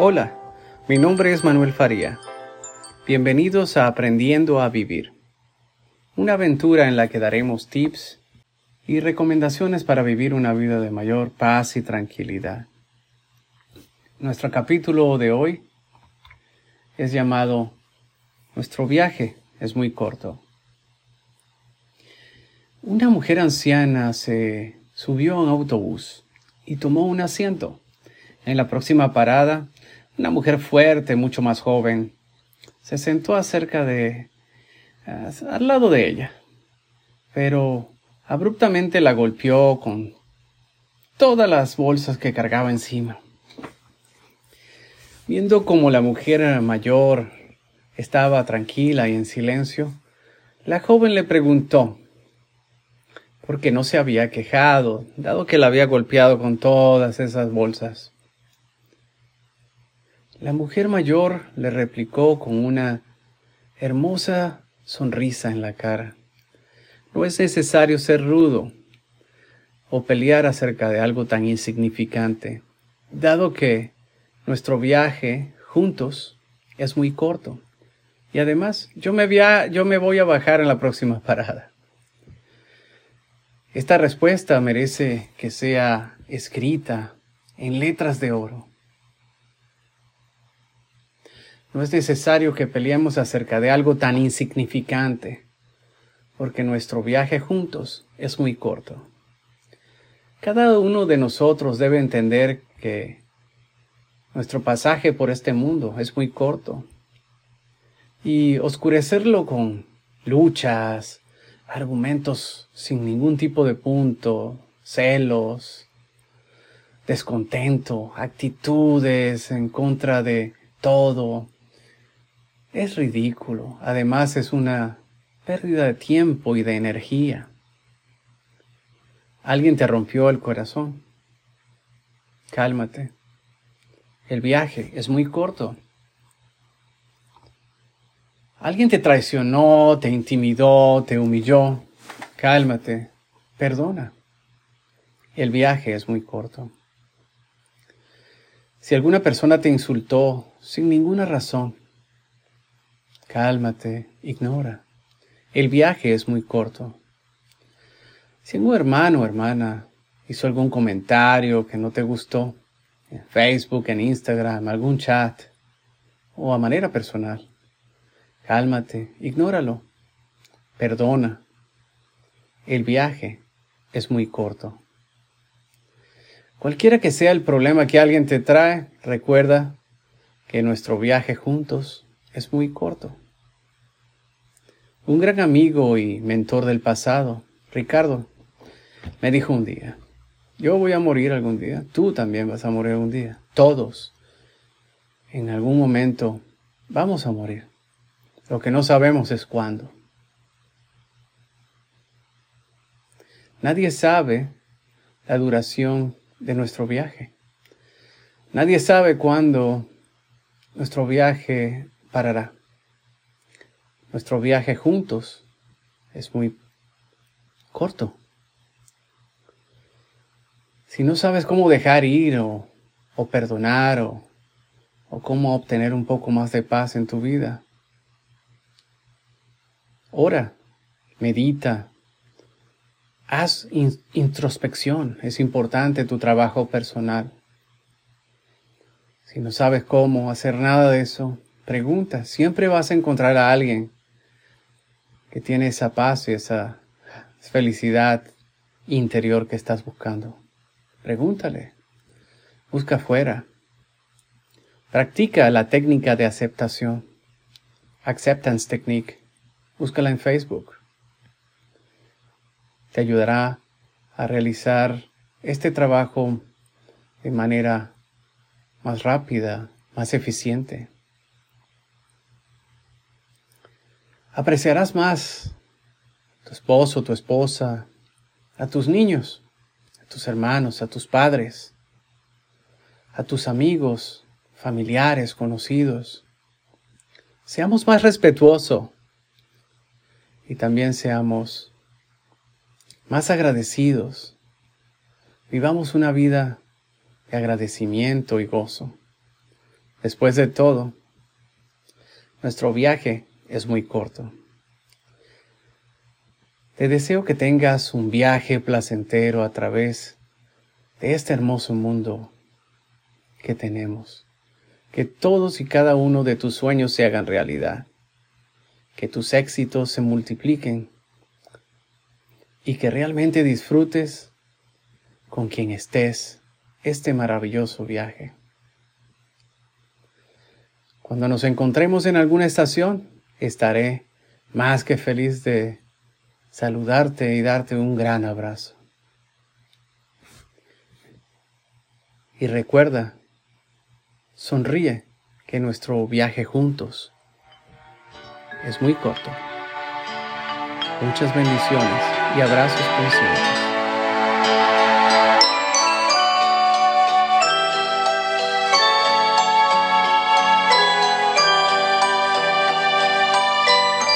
Hola, mi nombre es Manuel Faría. Bienvenidos a Aprendiendo a Vivir, una aventura en la que daremos tips y recomendaciones para vivir una vida de mayor paz y tranquilidad. Nuestro capítulo de hoy es llamado Nuestro viaje es muy corto. Una mujer anciana se subió a un autobús y tomó un asiento. En la próxima parada, una mujer fuerte, mucho más joven, se sentó acerca de... al lado de ella, pero abruptamente la golpeó con todas las bolsas que cargaba encima. Viendo como la mujer mayor estaba tranquila y en silencio, la joven le preguntó por qué no se había quejado, dado que la había golpeado con todas esas bolsas. La mujer mayor le replicó con una hermosa sonrisa en la cara. No es necesario ser rudo o pelear acerca de algo tan insignificante, dado que nuestro viaje juntos es muy corto. Y además, yo me, voy a bajar en la próxima parada. Esta respuesta merece que sea escrita en letras de oro. No es necesario que peleemos acerca de algo tan insignificante, porque nuestro viaje juntos es muy corto. Cada uno de nosotros debe entender que nuestro pasaje por este mundo es muy corto y oscurecerlo con luchas, argumentos sin ningún tipo de punto, celos, descontento, actitudes en contra de todo, es ridículo. Además es una pérdida de tiempo y de energía. Alguien te rompió el corazón. Cálmate. El viaje es muy corto. Alguien te traicionó, te intimidó, te humilló. Cálmate. Perdona. El viaje es muy corto. Si alguna persona te insultó sin ninguna razón, Cálmate, ignora. El viaje es muy corto. Si un hermano o hermana hizo algún comentario que no te gustó, en Facebook, en Instagram, algún chat, o a manera personal, cálmate, ignóralo. Perdona. El viaje es muy corto. Cualquiera que sea el problema que alguien te trae, recuerda que nuestro viaje juntos es muy corto. Un gran amigo y mentor del pasado, Ricardo, me dijo un día, yo voy a morir algún día, tú también vas a morir algún día, todos, en algún momento vamos a morir. Lo que no sabemos es cuándo. Nadie sabe la duración de nuestro viaje. Nadie sabe cuándo nuestro viaje parará. Nuestro viaje juntos es muy corto. Si no sabes cómo dejar ir o, perdonar o, o cómo obtener un poco más de paz en tu vida, ora, medita, haz introspección. Es importante tu trabajo personal. Si no sabes cómo hacer nada de eso, Pregunta, siempre vas a encontrar a alguien que tiene esa paz y esa felicidad interior que estás buscando. Pregúntale, busca afuera. Practica la técnica de aceptación. Acceptance Technique. Búscala en Facebook. Te ayudará a realizar este trabajo de manera más rápida, más eficiente. Apreciarás más tu esposo, tu esposa, a tus niños, a tus hermanos, a tus padres, a tus amigos, familiares, conocidos. Seamos más respetuosos y también seamos más agradecidos. Vivamos una vida de agradecimiento y gozo. Después de todo, nuestro viaje es muy corto. Te deseo que tengas un viaje placentero a través de este hermoso mundo que tenemos. Que todos y cada uno de tus sueños se hagan realidad. Que tus éxitos se multipliquen. Y que realmente disfrutes con quien estés este maravilloso viaje. Cuando nos encontremos en alguna estación, estaré más que feliz de saludarte y darte un gran abrazo. Y recuerda, sonríe que nuestro viaje juntos es muy corto. Muchas bendiciones y abrazos conscientes.